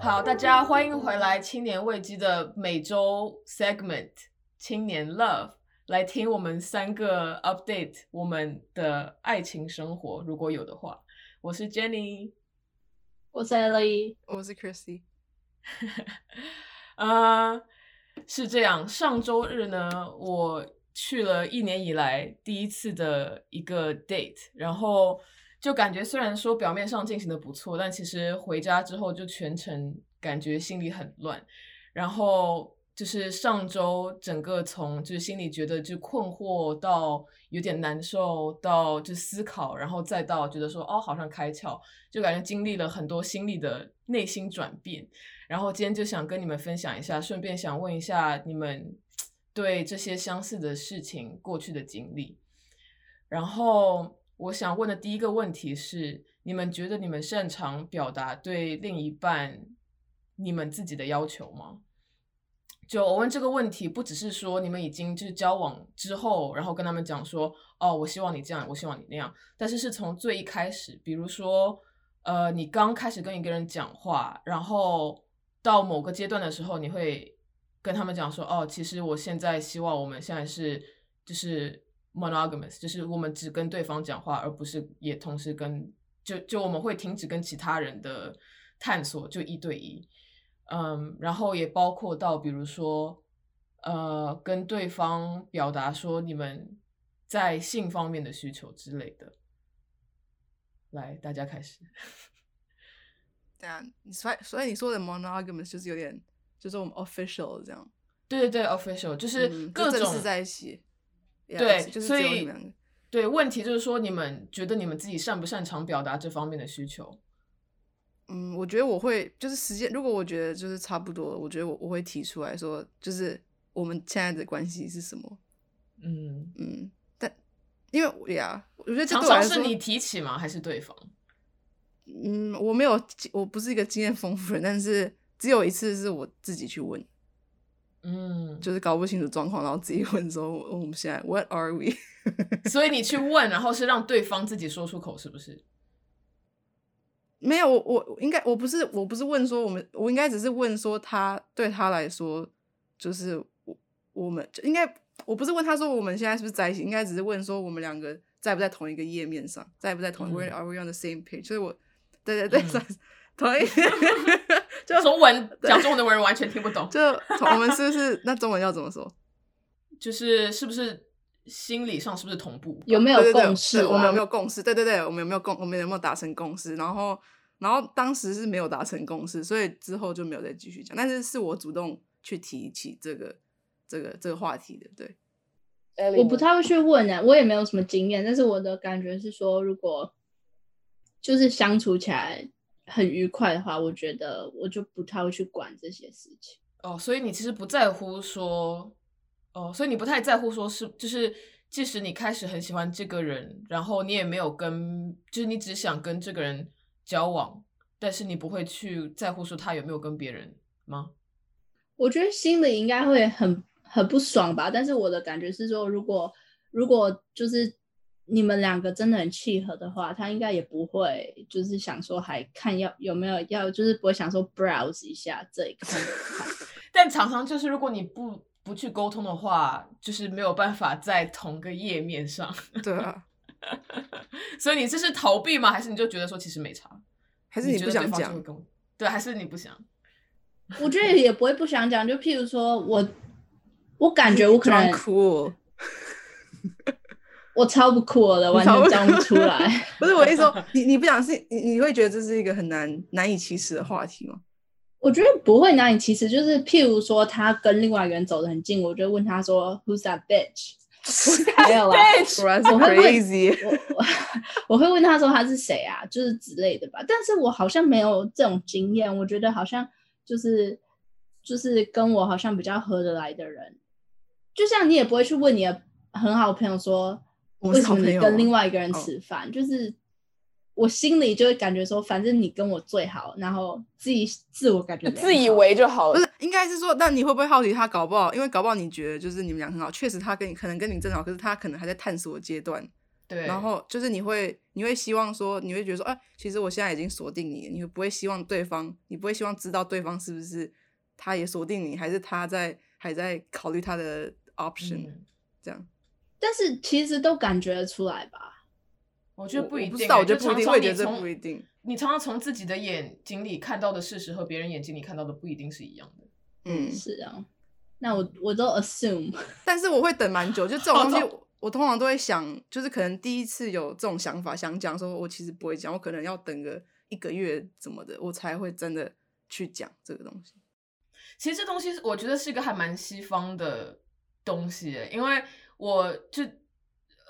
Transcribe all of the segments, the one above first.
好，大家欢迎回来青年危机的每周 segment 青年 love，来听我们三个 update 我们的爱情生活，如果有的话。我是 Jenny，我是 Ellie，我是 Chrissy。啊，是这样。上周日呢，我去了一年以来第一次的一个 date，然后就感觉虽然说表面上进行的不错，但其实回家之后就全程感觉心里很乱。然后就是上周整个从就是心里觉得就困惑到有点难受，到就思考，然后再到觉得说哦好像开窍，就感觉经历了很多心理的内心转变。然后今天就想跟你们分享一下，顺便想问一下你们对这些相似的事情过去的经历。然后我想问的第一个问题是：你们觉得你们擅长表达对另一半你们自己的要求吗？就我问这个问题，不只是说你们已经就是交往之后，然后跟他们讲说，哦，我希望你这样，我希望你那样，但是是从最一开始，比如说，呃，你刚开始跟一个人讲话，然后。到某个阶段的时候，你会跟他们讲说：“哦，其实我现在希望我们现在是就是 monogamous，就是我们只跟对方讲话，而不是也同时跟就就我们会停止跟其他人的探索，就一对一。嗯，然后也包括到比如说呃，跟对方表达说你们在性方面的需求之类的。来，大家开始。”对啊，所以所以你说的 monogamous 就是有点，就是我们 official 这样。对对对，official 就是各种在一起。对，就是所以对问题就是说，你们觉得你们自己擅不擅长表达这方面的需求？嗯，我觉得我会，就是时间，如果我觉得就是差不多，我觉得我我会提出来说，就是我们现在的关系是什么？嗯嗯，但因为呀，我觉得常常是你提起吗？还是对方？嗯，我没有，我不是一个经验丰富人，但是只有一次是我自己去问，嗯，就是搞不清楚状况，然后自己问说我们现在 What are we？所以你去问，然后是让对方自己说出口，是不是？没有，我我应该我不是我不是问说我们，我应该只是问说他对他来说就是我我们应该我不是问他说我们现在是不是在一起，应该只是问说我们两个在不在同一个页面上，在不在同 Where are we on the same page？所以我。对对对，同意。就中文讲中文的人完全听不懂。就我们是不是那中文要怎么说？就是是不是心理上是不是同步？有没有共识？我们有没有共识？对对对，我们有没有共？我们有没有达成共识？然后然后当时是没有达成共识，所以之后就没有再继续讲。但是是我主动去提起这个这个这个话题的。对，我不太会去问啊，我也没有什么经验。但是我的感觉是说，如果就是相处起来很愉快的话，我觉得我就不太会去管这些事情。哦，所以你其实不在乎说，哦，所以你不太在乎说是，就是即使你开始很喜欢这个人，然后你也没有跟，就是你只想跟这个人交往，但是你不会去在乎说他有没有跟别人吗？我觉得心里应该会很很不爽吧。但是我的感觉是说，如果如果就是。你们两个真的很契合的话，他应该也不会就是想说还看要有没有要，就是不会想说 browse 一下这一看。但常常就是如果你不不去沟通的话，就是没有办法在同个页面上。对啊，所以你这是逃避吗？还是你就觉得说其实没差？还是你不想讲？对，还是你不想？我觉得也不会不想讲。就譬如说我，我感觉我可能哭。我超不酷的，完全讲不出来。不是我意思说，你你不想是，你你会觉得这是一个很难难以启齿的话题吗？我觉得不会难以启齿，就是譬如说他跟另外一个人走得很近，我就问他说：“Who's that bitch？” 没有啦，我会问，我我我会问他说他是谁啊，就是之类的吧。但是我好像没有这种经验，我觉得好像就是就是跟我好像比较合得来的人，就像你也不会去问你的很好朋友说。为什么你跟另外一个人吃饭？就是我心里就会感觉说，反正你跟我最好，然后自己自我感觉自以为就好了。不是，应该是说，那你会不会好奇他搞不好？因为搞不好你觉得就是你们俩很好，确实他跟你可能跟你正好，可是他可能还在探索阶段。对，然后就是你会你会希望说，你会觉得说，哎、其实我现在已经锁定你了，你会不会希望对方，你不会希望知道对方是不是他也锁定你，还是他在还在考虑他的 option、嗯这样？但是其实都感觉得出来吧。我觉得不一定欸，我不知道，我觉得不一定，常常我也觉得这你从不一定。你常常从自己的眼睛里看到的事实和别人眼睛里看到的不一定是一样的。嗯，是啊，那我我都 assume，但是我会等蛮久，就这种东西我，我通常都会想，就是可能第一次有这种想法，想讲说，我其实不会讲，我可能要等个一个月怎么的，我才会真的去讲这个东西。其实这东西我觉得是一个还蛮西方的东西，因为我就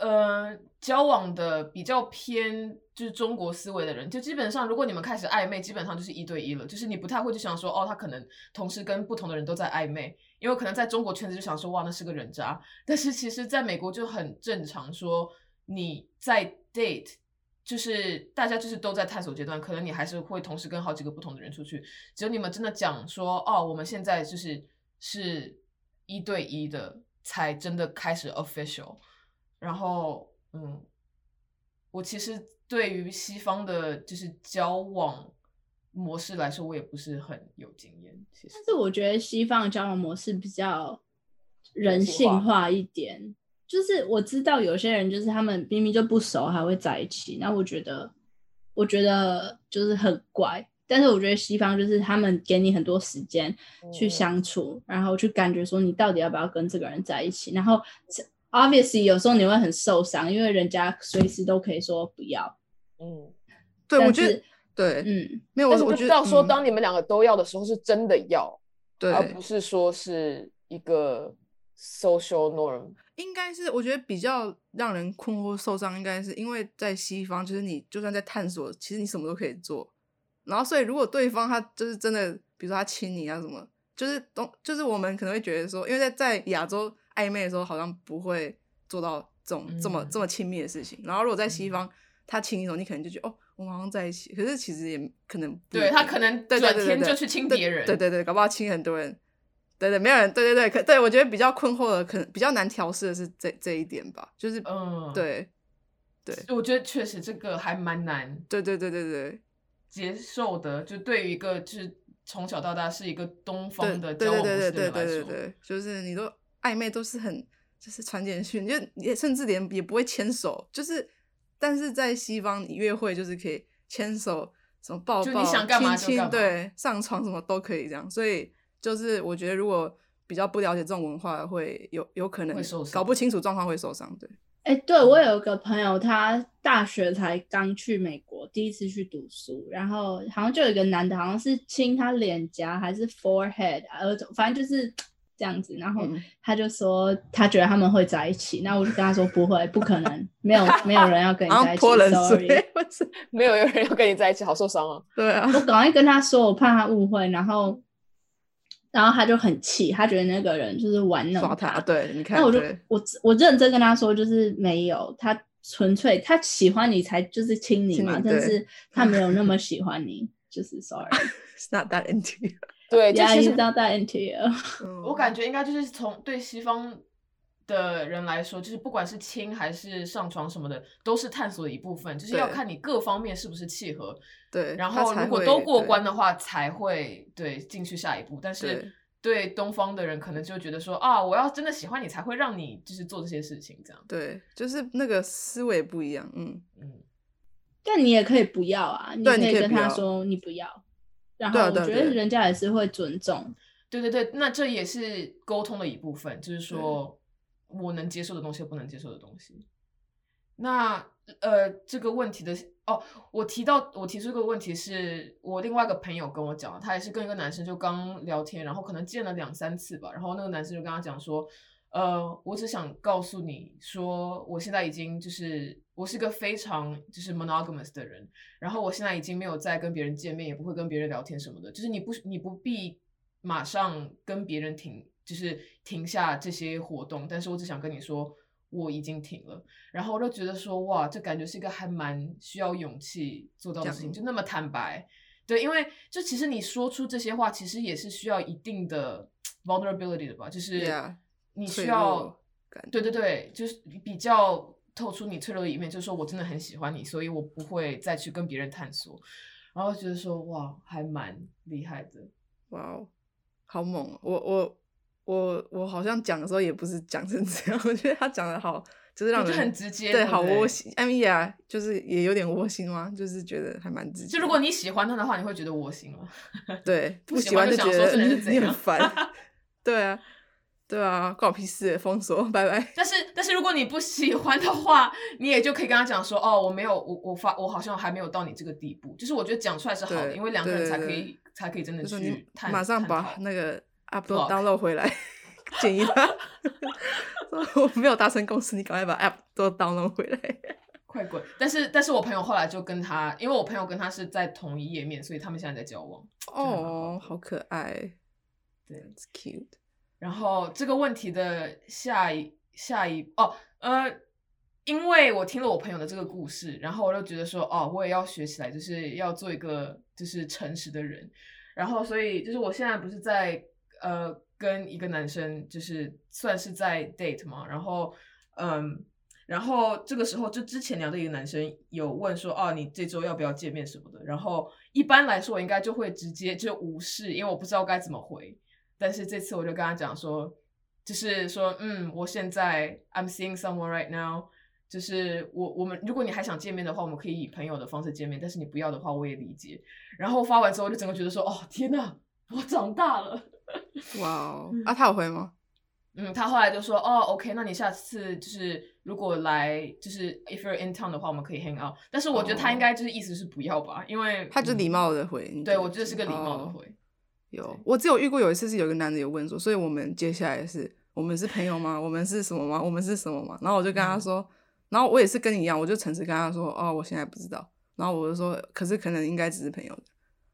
呃交往的比较偏就是中国思维的人，就基本上如果你们开始暧昧，基本上就是一对一了，就是你不太会去想说哦，他可能同时跟不同的人都在暧昧，因为可能在中国圈子就想说哇，那是个人渣，但是其实在美国就很正常，说你在 date。就是大家就是都在探索阶段，可能你还是会同时跟好几个不同的人出去。只有你们真的讲说，哦，我们现在就是是一对一的，才真的开始 official。然后，嗯，我其实对于西方的就是交往模式来说，我也不是很有经验。其实但，是我觉得西方的交往模式比较人性化一点。就是我知道有些人就是他们明明就不熟还会在一起，那我觉得我觉得就是很怪。但是我觉得西方就是他们给你很多时间去嗯相处，然后去感觉说你到底要不要跟这个人在一起。然后 obviously 有时候你会很受伤，因为人家随时都可以说不要。嗯，对，我觉得对，嗯，没有，我但是我觉得知道说，嗯当你们两个都要的时候，是真的要，对，而不是说是一个 social norm。应该是我觉得比较让人困惑受伤，应该是因为在西方，就是你就算在探索，其实你什么都可以做。然后，所以如果对方他就是真的，比如说他亲你啊什么，就是东，就是我们可能会觉得说，因为在在亚洲暧昧的时候，好像不会做到这种、这么嗯这么亲密的事情。然后如果在西方，他亲你的时候，你可能就觉得哦，我们好像在一起。可是其实也可能不对他可能对对转天就去亲对别人对对对，搞不好亲很多人。对对，没有人，对对对，可对我觉得比较困惑的，可能比较难调试的是这这一点吧，就是、嗯，，对对我觉得确实这个还蛮难对对对对对接受的，就对于一个就是从小到大是一个东方的对交往模对对对式的人来说，对对对对，就是你都暧昧都是很就是传简讯，就也甚至连也不会牵手，就是但是在西方你约会就是可以牵手，什么抱抱、就你想干嘛就亲亲，对，上床什么都可以这样，所以就是我觉得如果比较不了解这种文化，会有有可能会受伤。搞不清楚状况会受伤，对。哎、对我有一个朋友，他大学才刚去美国，第一次去读书，然后好像就有一个男的，好像是亲他脸颊还是 forehead，呃，反正就是 这样子。然后嗯他就说他觉得他们会在一起，那我就跟他说不会，不可能，没有 没有人要跟你在一起像泼冷，sorry。水？没有有人要跟你在一起，好受伤哦！对啊，我赶快跟他说，我怕他误会，然后然后他就很气，他觉得那个人就是玩弄耍他，对，你看，那我就我我认真跟他说，就是没有，他纯粹他喜欢你才就是亲你嘛，但是他没有那么 喜欢你，就是 sorry。It's not that into you。对，就 Yeah, 其实 not that into you。嗯我感觉应该就是从对西方的人来说，就是不管是亲还是上床什么的，都是探索的一部分，就是要看你各方面是不是契合，对，然后如果都过对关的话，才会对进去下一步。但是对对东方的人，可能就觉得说啊，我要真的喜欢你，才会让你就是做这些事情，这样。对，就是那个思维不一样，嗯，嗯，但你也可以不要啊，你可以跟他说你不要，然后我觉得人家也是会尊重。对对对，那这也是沟通的一部分，就是说我能接受的东西，不能接受的东西。那呃，这个问题的哦，我提到我提出这个问题是我另外一个朋友跟我讲，他也是跟一个男生就刚聊天，然后可能见了两三次吧，然后那个男生就跟他讲说，呃，我只想告诉你说，我现在已经就是我是个非常就是 monogamous 的人，然后我现在已经没有再跟别人见面，也不会跟别人聊天什么的，就是你不你不必马上跟别人停，就是停下这些活动，但是我只想跟你说。我已经停了，然后我就觉得说，哇，这感觉是一个还蛮需要勇气做到的事情，就那么坦白，对，因为就其实你说出这些话，其实也是需要一定的 vulnerability 的吧，就是你需要对对对，就是比较透出你脆弱的一面，就是说我真的很喜欢你，所以我不会再去跟别人探索。然后觉得说哇，还蛮厉害的。哇哦，好猛哦！我我我我好像讲的时候也不是讲成这样，我觉得他讲的好，就是让就人很直接，对，好窝。心。艾米亚就是也有点窝心吗？就是觉得还蛮直接。就如果你喜欢他的话，你会觉得窝心吗？对不不喜欢就想觉得说这人是你你很烦。对啊，对啊，关我屁事，封锁，拜拜。但是但是如果你不喜欢的话，你也就可以跟他讲说，哦，我没有，我我发我好像还没有到你这个地步。就是我觉得讲出来是好的，因为两个人才可以才可以真的去马上把那个 app 都 download 回来，建议他。说 我没有达成共识，你赶快把 app 都 download 回来。快滚！但是但是我朋友后来就跟他，因为我朋友跟他是在同一页面，所以他们现在在交往。哦，的好可爱对，，It's cute。然后这个问题的下一下一哦呃，因为我听了我朋友的这个故事，然后我就觉得说哦，我也要学起来，就是要做一个就是诚实的人。然后所以就是我现在不是在呃跟一个男生就是算是在 date 嘛，然后嗯。然后这个时候，就之前聊的一个男生有问说，哦，你这周要不要见面什么的。然后一般来说，我应该就会直接就无视，因为我不知道该怎么回。但是这次我就跟他讲说，就是说，嗯，我现在 I'm seeing someone right now，就是我我们如果你还想见面的话，我们可以以朋友的方式见面，但是你不要的话，我也理解。然后发完之后，就整个觉得说，哦，天呐，我长大了。哇哦，啊，他有回吗？嗯，他后来就说，哦，OK，那你下次就是如果来，就是 if you're in town 的话，我们可以 hang out。但是我觉得他应该就是意思是不要吧，因为他就礼嗯貌的回你。对我觉得是个礼貌的哦回。有，我只有遇过有一次是有个男的有问说，所以我们接下来是我们是朋友吗？我们是什么吗？我们是什么吗？然后我就跟他嗯说，然后我也是跟你一样，我就诚实跟他说，哦，我现在不知道。然后我就说，可是可能应该只是朋友的，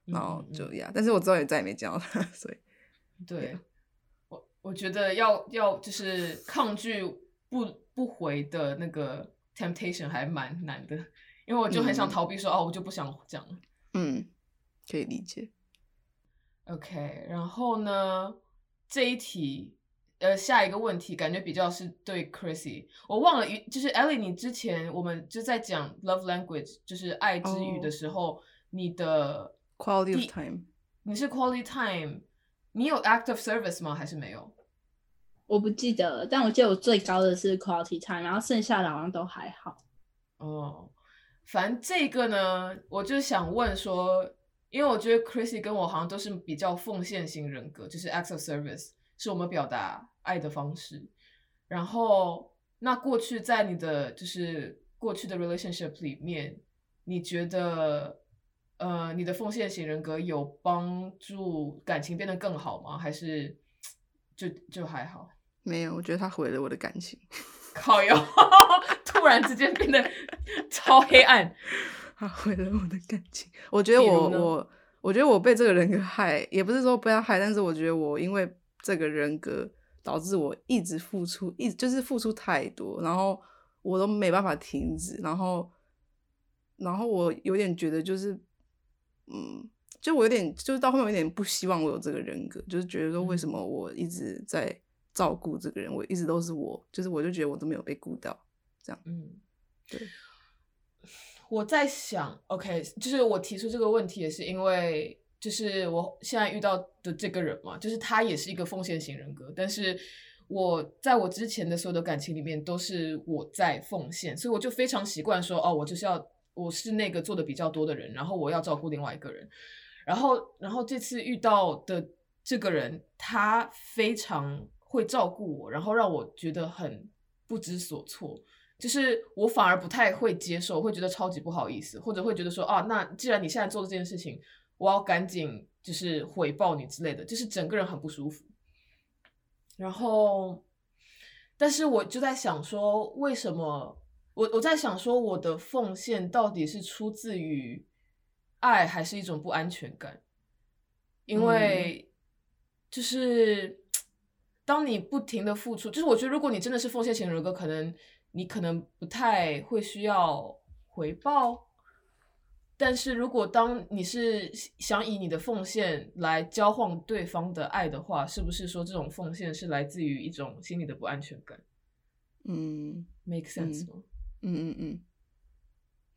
然后就呀，但是我之后也再也没见到他，所以对，我我觉得要要就是抗拒不不回的那个 temptation 还蛮难的，因为我就很想嗯。逃避说，哦，我就不想讲了。嗯，可以理解。OK，然后呢，这一题，呃，下一个问题感觉比较是对 Chrissy，我忘了，就是 Ellie，你之前我们就在讲 love language，就是爱之语的哦。时候你的 Quality of time，你是 quality time，你有 act of service 吗？还是没有？我不记得了，但我记得我最高的是 quality time，然后剩下的好像都还好。哦，反正这个呢，我就想问说，因为我觉得 Chrissy 跟我好像都是比较奉献型人格，就是 acts of service 是我们表达爱的方式。然后，那过去在你的就是过去的 relationship 里面，你觉得呃你的奉献型人格有帮助感情变得更好吗？还是就就还好？没有，我觉得他毁了我的感情，靠哟，突然之间变得 超黑暗。他毁了我的感情。我觉得我我我觉得我被这个人格害，也不是说被他害，但是我觉得我因为这个人格导致我一直付出，一就是付出太多，然后我都没办法停止，然后然后我有点觉得就是嗯。就我有点，就是到后面有点不希望我有这个人格，就是觉得说为什么我一直在照顾这个人，我一直都是我，就是我就觉得我都没有被顾到，这样。嗯，对。我在想，OK，就是我提出这个问题也是因为，就是我现在遇到的这个人嘛，就是他也是一个奉献型人格，但是我在我之前的所有的感情里面都是我在奉献，所以我就非常习惯说，哦，我就是要我是那个做的比较多的人，然后我要照顾另外一个人，然后然后这次遇到的这个人，他非常会照顾我，然后让我觉得很不知所措。就是我反而不太会接受，会觉得超级不好意思，或者会觉得说啊，那既然你现在做的这件事情，我要赶紧就是回报你之类的，就是整个人很不舒服。然后，但是我就在想说，为什么我我在想说，我的奉献到底是出自于爱，还是一种不安全感？因为就是当你不停的付出，就是我觉得如果你真的是奉献型人格，可能你可能不太会需要回报。但是如果当你是想以你的奉献来交换对方的爱的话，是不是说这种奉献是来自于一种心理的不安全感嗯？Make sense 吗？嗯嗯嗯，嗯，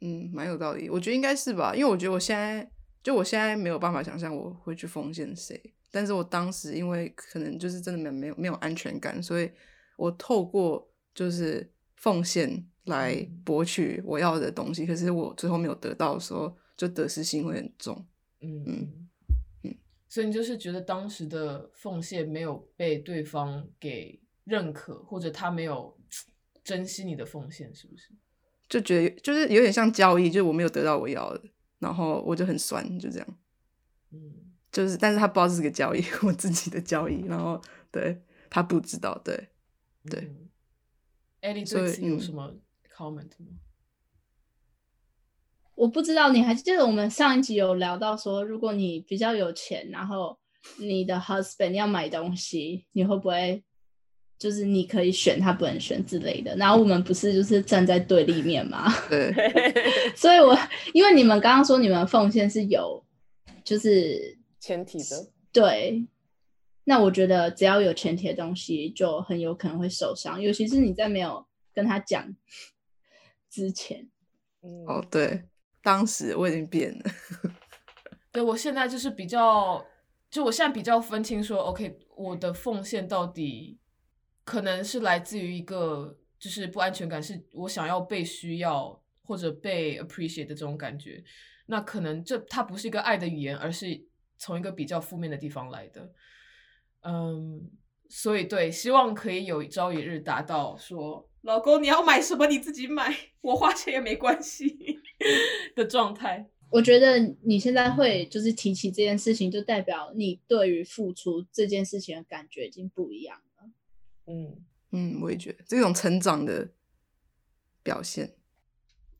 嗯蛮有道理。我觉得应该是吧，因为我觉得我现在就我现在没有办法想象我会去奉献谁，但是我当时因为可能就是真的没没有没有安全感，所以我透过就是奉献来博取我要的东西，可是我最后没有得到的时候，就得失心会很重。嗯嗯嗯，所以你就是觉得当时的奉献没有被对方给认可，或者他没有珍惜你的奉献，是不是？就觉得就是有点像交易，就是我没有得到我要的，然后我就很酸，就这样。嗯，就是，但是他不知道这是个交易，我自己的交易，然后对他不知道，对对。嗯。艾莉所以对此有嗯什么 comment 吗？我不知道你还记得我们上一集有聊到说，如果你比较有钱，然后你的 husband 要买东西，你会不会就是你可以选，他不能选之类的？然后我们不是就是站在对立面吗？对，所以我因为你们刚刚说你们奉献是有，就是前提的，对，那我觉得只要有前提的东西，就很有可能会受伤，尤其是你在没有跟他讲之前。嗯，哦对，当时我已经变了，对我现在就是比较，就我现在比较分清说，OK，我的奉献到底可能是来自于一个就是不安全感，是我想要被需要或者被 appreciate 的这种感觉。那可能这它不是一个爱的语言，而是从一个比较负面的地方来的。嗯，所以对，希望可以有朝一日达到说，老公你要买什么你自己买，我花钱也没关系的状态。我觉得你现在会就是提起这件事情，就代表你对于付出这件事情的感觉已经不一样了。嗯，嗯，我也觉得这种成长的表现，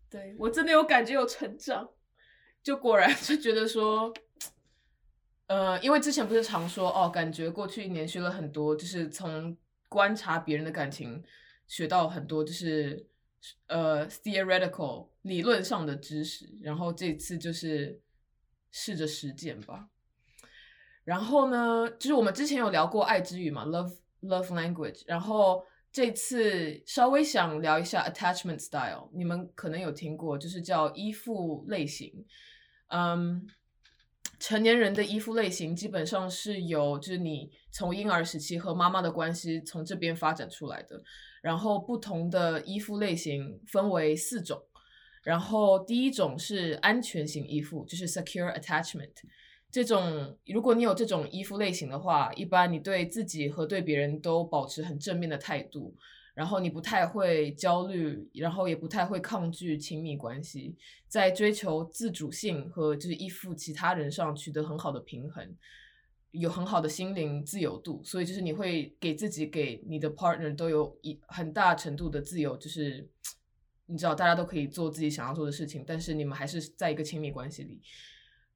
对我真的有感觉有成长，就果然就觉得说，呃，因为之前不是常说哦，感觉过去一年学了很多，就是从观察别人的感情学到很多，就是呃 theoretical 理论上的知识，然后这次就是试着实践吧。然后呢，就是我们之前有聊过爱之语嘛，love love language，然后这次稍微想聊一下 attachment style，你们可能有听过，就是叫依附类型。嗯，成年人的依附类型基本上是由就是你从婴儿时期和妈妈的关系从这边发展出来的。然后不同的依附类型分为四种，然后第一种是安全型依附，就是 secure attachment。这种如果你有这种依附类型的话，一般你对自己和对别人都保持很正面的态度，然后你不太会焦虑，然后也不太会抗拒亲密关系，在追求自主性和就是依附其他人上取得很好的平衡，有很好的心灵自由度，所以就是你会给自己给你的 partner 都有一很大程度的自由，就是你知道大家都可以做自己想要做的事情，但是你们还是在一个亲密关系里。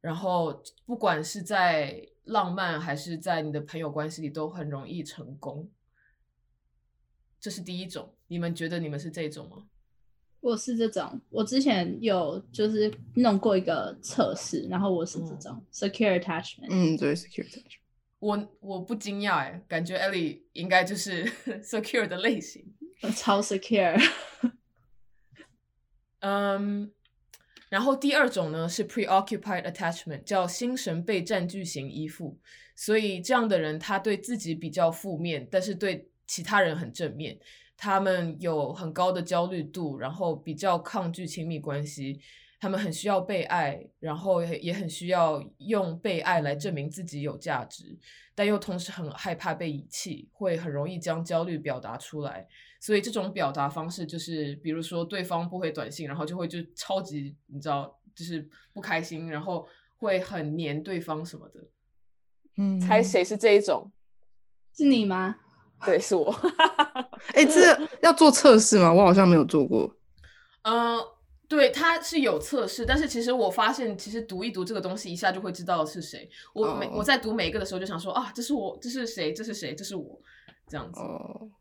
然后，不管是在浪漫还是在你的朋友关系里，都很容易成功。这是第一种，你们觉得你们是这种吗？我是这种，我之前有就是弄过一个测试，然后我是这种、secure attachment。嗯，对，secure attachment。我我不惊讶哎，感觉 Ellie 应该就是 secure 的类型。我 超 secure。嗯，然后第二种呢是 preoccupied attachment，叫心神被占据型依附。所以这样的人，他对自己比较负面，但是对其他人很正面。他们有很高的焦虑度，然后比较抗拒亲密关系。他们很需要被爱，然后也也很需要用被爱来证明自己有价值，但又同时很害怕被遗弃，会很容易将焦虑表达出来。所以这种表达方式就是，比如说对方不回短信，然后就会就超级你知道，就是不开心，然后会很黏对方什么的。嗯，猜？谁是这一种？是你吗？对，是我。哎，这要做测试吗？我好像没有做过。嗯、对，它是有测试，但是其实我发现，其实读一读这个东西，一下就会知道是谁。我每、哦我在读每一个的时候，就想说啊，这是我，这是谁，这是谁，这是我，这样子。哦，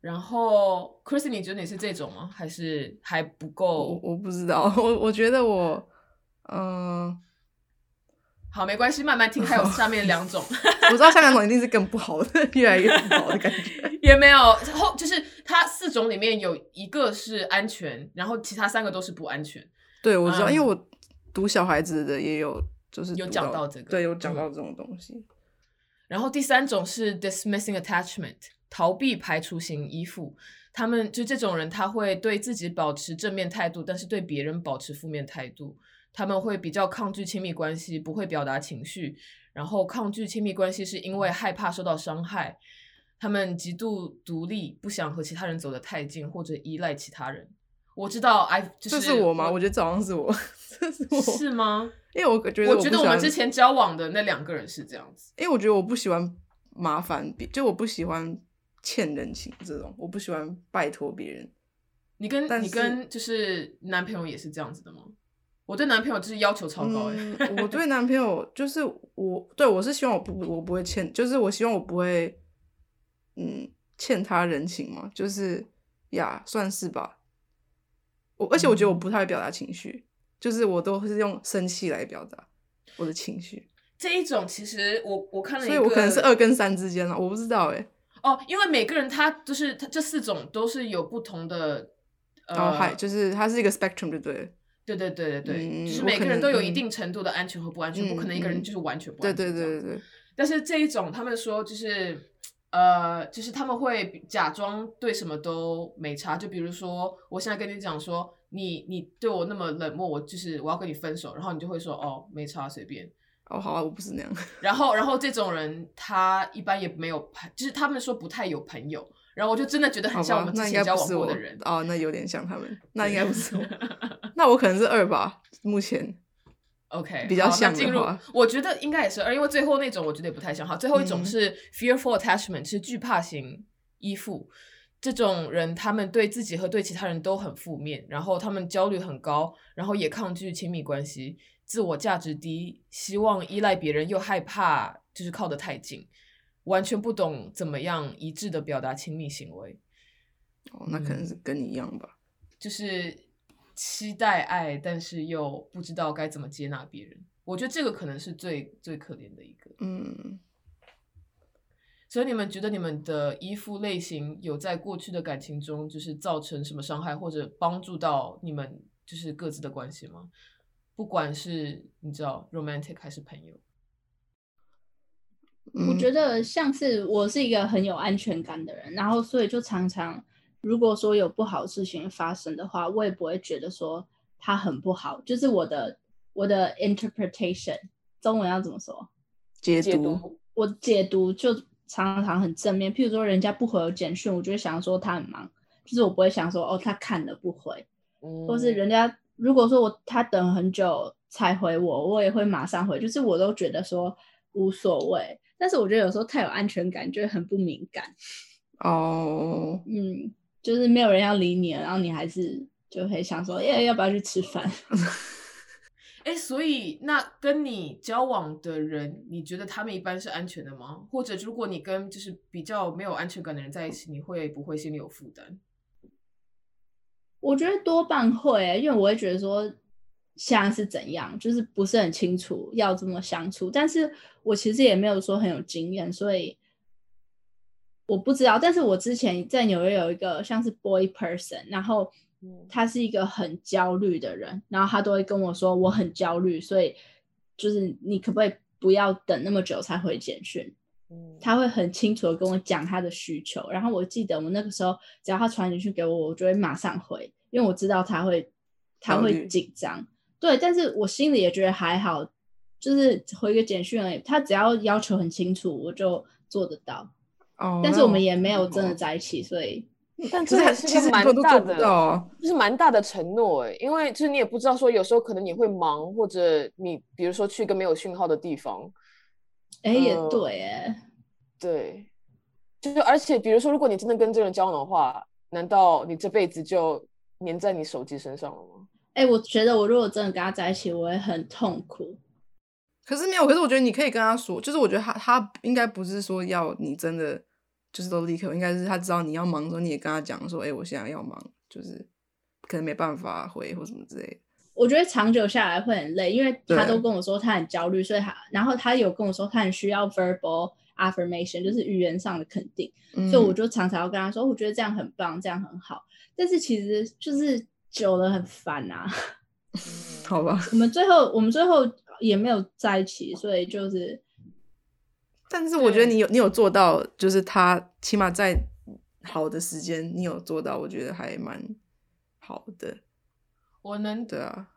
然后 Chrissy，你觉得你是这种吗？还是还不我够？我不知道，我我觉得我，嗯、好，没关系，慢慢听。还有下面两种，我知道下两种一定是更不好的，越来越不好的感觉。也没有后，就是它四种里面有一个是安全，然后其他三个都是不安全。对，我知道，嗯因为我读小孩子的也有，就是有读讲到这个对，有讲嗯到这种东西。然后第三种是 dismissing attachment，逃避排除型依附。他们就这种人，他会对自己保持正面态度，但是对别人保持负面态度。他们会比较抗拒亲密关系，不会表达情绪。然后抗拒亲密关系是因为害怕受到伤害。他们极度独立，不想和其他人走得太近，或者依赖其他人。我知道，I 就是这是我吗？我觉得这好像是我，这是我，是吗？因为我觉得我觉得我们之前交往的那两个人是这样子。因为我觉得我不喜欢麻烦别，就我不喜欢欠人情这种，我不喜欢拜托别人。你跟你跟就是男朋友也是这样子的吗？我对男朋友就是要求超高哎、嗯，我对男朋友就是我对我是希望我不我不会欠，就是我希望我不会嗯欠他人情嘛，就是呀算是吧。我而且我觉得我不太会表达情绪，就是我都是用生气来表达我的情绪，这一种其实我我看了所以我可能是二跟三之间了，我不知道哎、哦，因为每个人他就是他这四种都是有不同的呃，就是它是一个 spectrum 就对了，对对对对对，嗯就是每个人都有一嗯定程度的安全和不安全，不可能一个人就是完全不安全。对对对对，但是这一种，他们说就是呃，就是他们会假装对什么都没差。就比如说，我现在跟你讲说，你你对我那么冷漠，我就是我要跟你分手，然后你就会说哦，没差，随便。哦好啊，我不是那样，然后，然后这种人他一般也没有朋，就是他们说不太有朋友。然后我就真的觉得很像我们之前交往过的人。哦，那有点像他们，那应该不是我，那我可能是二吧，目前 OK，比较好那进入我觉得应该也是二，因为最后那种我觉得也不太像。哈，最后一种嗯是 fearful attachment，是惧怕型依附。这种人，他们对自己和对其他人都很负面，然后他们焦虑很高，然后也抗拒亲密关系，自我价值低，希望依赖别人，又害怕就是靠得太近，完全不懂怎么样一致的表达亲密行为。哦，那可能嗯是跟你一样吧。就是期待爱，但是又不知道该怎么接纳别人。我觉得这个可能是最最可怜的一个。嗯，所以你们觉得你们的依附类型有在过去的感情中，就是造成什么伤害，或者帮助到你们就是各自的关系吗？不管是你知道 romantic 还是朋友，嗯我觉得像是我是一个很有安全感的人，然后所以就常常如果说有不好的事情发生的话，我也不会觉得说它很不好，就是我的我的 interpretation 中文要怎么说？解读，解读我解读就常常很正面，譬如说人家不回我简讯，我就会想说他很忙，就是我不会想说哦他看了不回，嗯，或是人家如果说我他等很久才回我，我也会马上回，就是我都觉得说无所谓。但是我觉得有时候太有安全感，就会很不敏感。哦，嗯，就是没有人要理你了，然后你还是就会想说，耶，要不要去吃饭？哎，所以那跟你交往的人，你觉得他们一般是安全的吗？或者如果你跟就是比较没有安全感的人在一起，你会不会心里有负担？我觉得多半会欸、因为我会觉得说现在是怎样，就是不是很清楚要怎么相处，但是我其实也没有说很有经验，所以我不知道。但是我之前在纽约有一个像是 boy person，然后嗯他是一个很焦虑的人，然后他都会跟我说我很焦虑，所以就是你可不可以不要等那么久才回简讯？嗯他会很清楚的跟我讲他的需求，然后我记得我那个时候，只要他传简讯给我，我就会马上回，因为我知道他会他会紧张，对，但是我心里也觉得还好，就是回个简讯而已，他只要要求很清楚，我就做得到，哦，但是我们也没有哦真的在一起，所以但可是还是蛮大的。就是蛮大的承诺哎，因为就是你也不知道说有时候可能你会忙，或者你比如说去一个没有讯号的地方，哎、也呃对，哎，对，就是而且比如说如果你真的跟这个人交往的话，难道你这辈子就粘在你手机身上了吗？哎，我觉得我如果真的跟他在一起，我会很痛苦，可是没有，可是我觉得你可以跟他说，就是我觉得他他应该不是说要你真的就是都立刻，应该是他知道你要忙的时候，你也跟他讲说，哎、我现在要忙，就是可能没办法回或什么之类的。我觉得长久下来会很累，因为他都跟我说他很焦虑，所以他然后他有跟我说他很需要 verbal affirmation，就是语言上的肯定，嗯所以我就常常要跟他说，我觉得这样很棒，这样很好。但是其实就是久了很烦啊。好吧，我们最后我们最后也没有在一起，所以就是但是我觉得你有你有做到，就是他起码在好的时间你有做到，我觉得还蛮好的。我能对啊，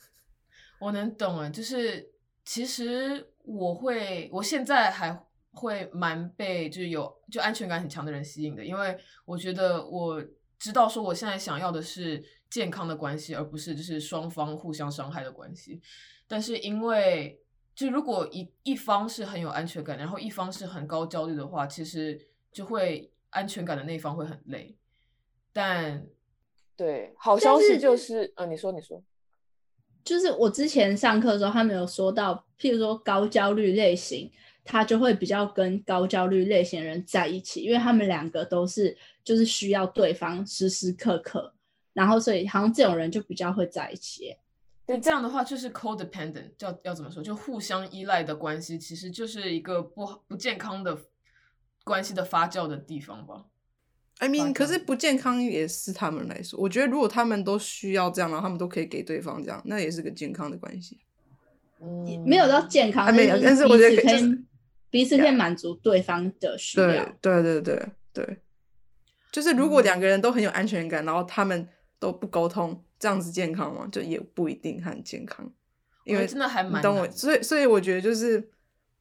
我能懂啊，就是其实我会，我现在还会蛮被就是有就安全感很强的人吸引的，因为我觉得我知道说我现在想要的是健康的关系，而不是就是双方互相伤害的关系。但是因为就如果一一方是很有安全感，然后一方是很高焦虑的话，其实就会安全感的那一方会很累。但对，好消息就是，呃，你说，你说，就是我之前上课的时候，他们有说到，譬如说高焦虑类型，他就会比较跟高焦虑类型的人在一起，因为他们两个都是就是需要对方时时刻刻，然后所以好像这种人就比较会在一起。那这样的话就是 codependent，叫要怎么说？就互相依赖的关系，其实就是一个不不健康的关系的发酵的地方吧。I mean，可是不健康也是他们来说，我觉得如果他们都需要这样，然后他们都可以给对方这样，那也是个健康的关系。嗯，没有到健康，啊没有但是我觉得彼此可以、就是彼此可以满足对方的需对要。对对对对，就是如果两个人都很有安全感，然后他们都不沟通，这样子健康吗？就也不一定很健康，因为真的还蛮你懂我，所以所以我觉得就是，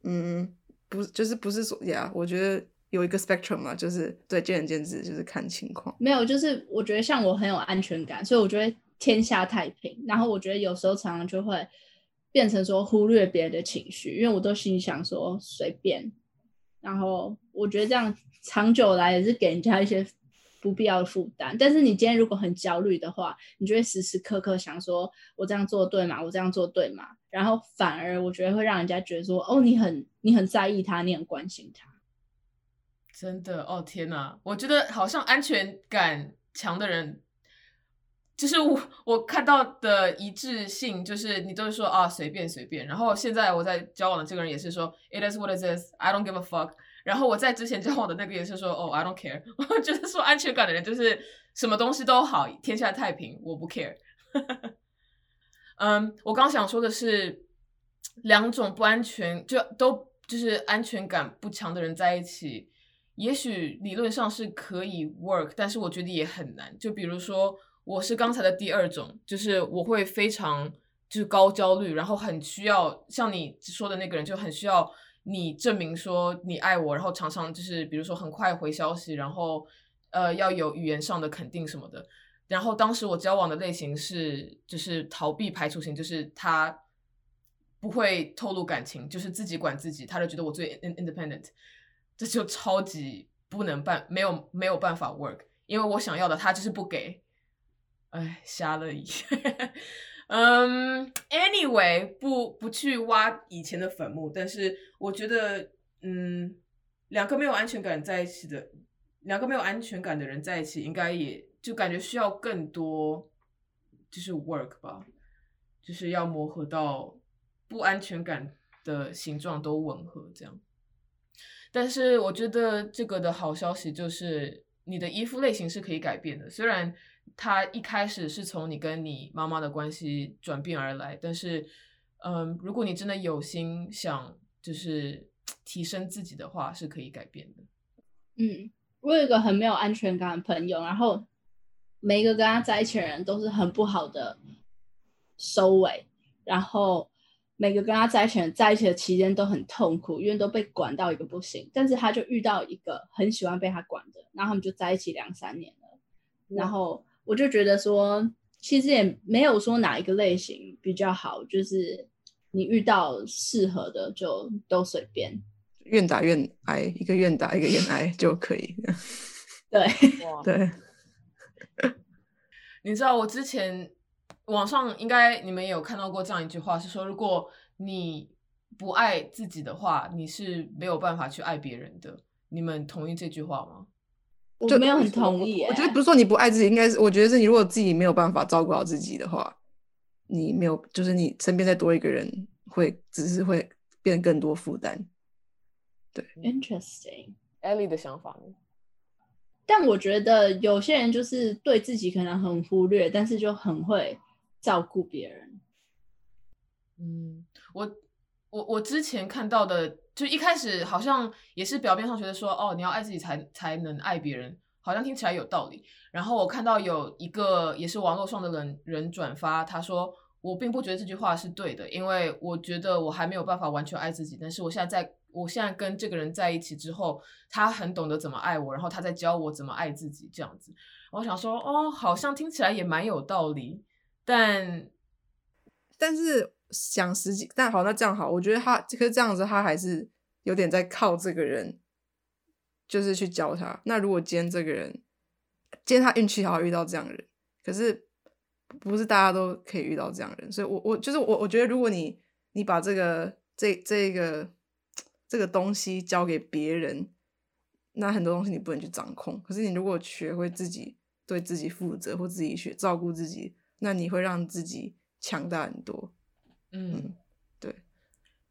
嗯，不就是不是说呀，我觉得有一个 spectrum 嘛，就是对见仁见智，就是看情况。没有，就是我觉得像我很有安全感，所以我觉得天下太平。然后我觉得有时候常常就会变成说忽略别人的情绪，因为我都心想说随便。然后我觉得这样长久来也是给人家一些不必要的负担。但是你今天如果很焦虑的话，你就会时时刻刻想说我这样做对吗？我这样做对吗？然后反而我觉得会让人家觉得说哦，你很你很在意他，你很关心他。真的哦，天哪！我觉得好像安全感强的人，就是我 我看到的一致性，就是你都是说啊随便随便。然后现在我在交往的这个人也是说 It is what it is, I don't give a fuck。然后我在之前交往的那个也是说哦 I don't care。我觉得说安全感的人就是什么东西都好，天下太平，我不 care。嗯，我刚想说的是，两种不安全就都就是安全感不强的人在一起，也许理论上是可以 work，但是我觉得也很难。就比如说，我是刚才的第二种，就是我会非常就是高焦虑，然后很需要像你说的那个人，就很需要你证明说你爱我，然后常常就是比如说很快回消息，然后呃要有语言上的肯定什么的。然后当时我交往的类型是就是逃避排除型，就是他不会透露感情，就是自己管自己，他就觉得我最 in- independent，这就超级不能办，没有没有办法 work，因为我想要的他就是不给，哎，瞎了眼。嗯，anyway，不不去挖以前的坟墓，但是我觉得，嗯，两个没有安全感在一起的，两个没有安全感的人在一起，应该也就感觉需要更多，就是 work 吧，就是要磨合到不安全感的形状都吻合这样。但是我觉得这个的好消息就是，你的依附类型是可以改变的。虽然它一开始是从你跟你妈妈的关系转变而来，但是，嗯，如果你真的有心想就是 提升自己的话，是可以改变的。嗯，我有一个很没有安全感的朋友，然后每一个跟他在一起的人都是很不好的收尾，然后每个跟他在一起的人在一起的期间都很痛苦，因为都被管到一个不行。但是他就遇到一个很喜欢被他管的，然后他们就在一起两三年了。然后我就觉得说，其实也没有说哪一个类型比较好，就是你遇到适合的就都随便。愿打愿挨，一个愿打一个愿挨 就可以。对，哇，对，你知道我之前网上应该你们也有看到过这样一句话，是说如果你不爱自己的话，你是没有办法去爱别人的。你们同意这句话吗？就我没有很同意耶。我觉得不是说你不爱自己，应该是我觉得是你如果自己没有办法照顾好自己的话，你没有，就是你身边再多一个人，会只是会变更多负担。对 Interesting。Ellie 的想法呢？但我觉得有些人就是对自己可能很忽略，但是就很会照顾别人。嗯，我我我之前看到的，就一开始好像也是表面上觉得说，哦，你要爱自己才才能爱别人，好像听起来有道理。然后我看到有一个也是网络上的人人转发，他说我并不觉得这句话是对的，因为我觉得我还没有办法完全爱自己，但是我现在在我现在跟这个人在一起之后，他很懂得怎么爱我，然后他在教我怎么爱自己，这样子。我想说，哦，好像听起来也蛮有道理，但但是想实际，但好，那这样好，我觉得他可是这样子，他还是有点在靠这个人，就是去教他。那如果今天这个人，今天他运气好遇到这样的人，可是不是大家都可以遇到这样的人，所以我我就是我我觉得，如果你你把这个这这个这个东西交给别人，那很多东西你不能去掌控。可是你如果学会自己对自己负责，或自己学照顾自己，那你会让自己强大很多。嗯，对，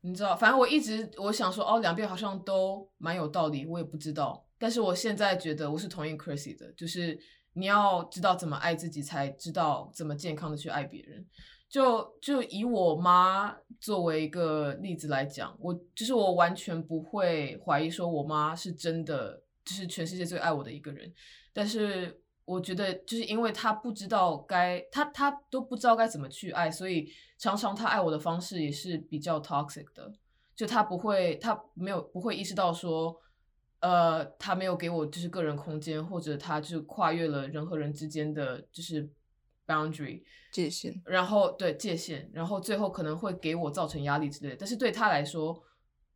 你知道，反正我一直我想说，哦，两边好像都蛮有道理，我也不知道。但是我现在觉得我是同意 Chrissy 的，就是你要知道怎么爱自己，才知道怎么健康的去爱别人。就就以我妈作为一个例子来讲，我就是我完全不会怀疑说我妈是真的就是全世界最爱我的一个人，但是我觉得就是因为他不知道该他他都不知道该怎么去爱，所以常常他爱我的方式也是比较 toxic 的，就他不会他没有不会意识到说。呃，他没有给我就是个人空间，或者他就跨越了人和人之间的就是 boundary，界限。然后对界限，然后最后可能会给我造成压力之类的。但是对他来说，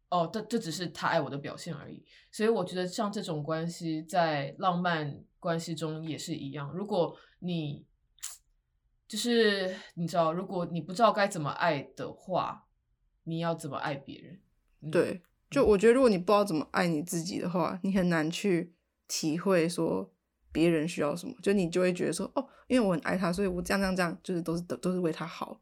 哦，这这只是他爱我的表现而已。所以我觉得像这种关系，在浪漫关系中也是一样。如果你就是你知道，如果你不知道该怎么爱的话，你要怎么爱别人？嗯，对，就我觉得，如果你不知道怎么爱你自己的话，你很难去体会说别人需要什么。就你就会觉得说，哦，因为我很爱他，所以我这样这样这样，就是都是都都是为他好。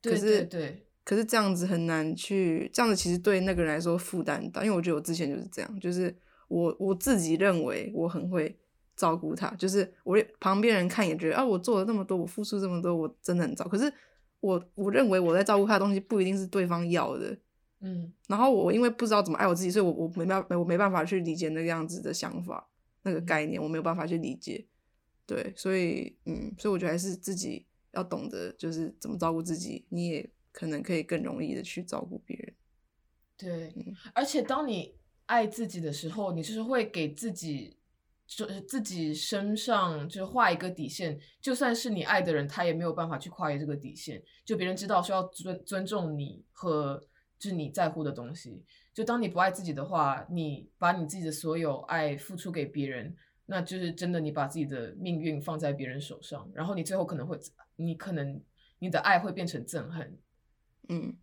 对可是对对，可是这样子很难去，这样子其实对那个人来说负担很大。因为我觉得我之前就是这样，就是我我自己认为我很会照顾他，就是我旁边人看也觉得啊，我做了那么多，我付出这么多，我真的很糟。可是我我认为我在照顾他的东西不一定是对方要的。嗯然后我因为不知道怎么爱我自己，所以我我没办法，我没办法去理解那个样子的想法，那个概念，我没有办法去理解。对，所以嗯，所以我觉得还是自己要懂得，就是怎么照顾自己，你也可能可以更容易的去照顾别人。对嗯，而且当你爱自己的时候，你就是会给自己。就是自己身上就是画一个底线，就算是你爱的人，他也没有办法去跨越这个底线。就别人知道说要尊尊重你和就是你在乎的东西。就当你不爱自己的话，你把你自己的所有爱付出给别人，那就是真的你把自己的命运放在别人手上，然后你最后可能会，你可能你的爱会变成憎恨。嗯，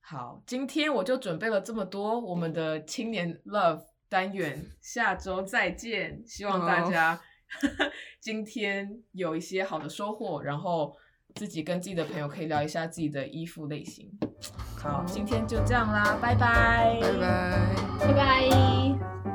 好，今天我就准备了这么多，我们的青年 love 单元，下周再见。希望大好家 今天有一些好的收获，然后自己跟自己的朋友可以聊一下自己的衣服类型。好，今天就这样啦，拜拜，拜拜。拜拜。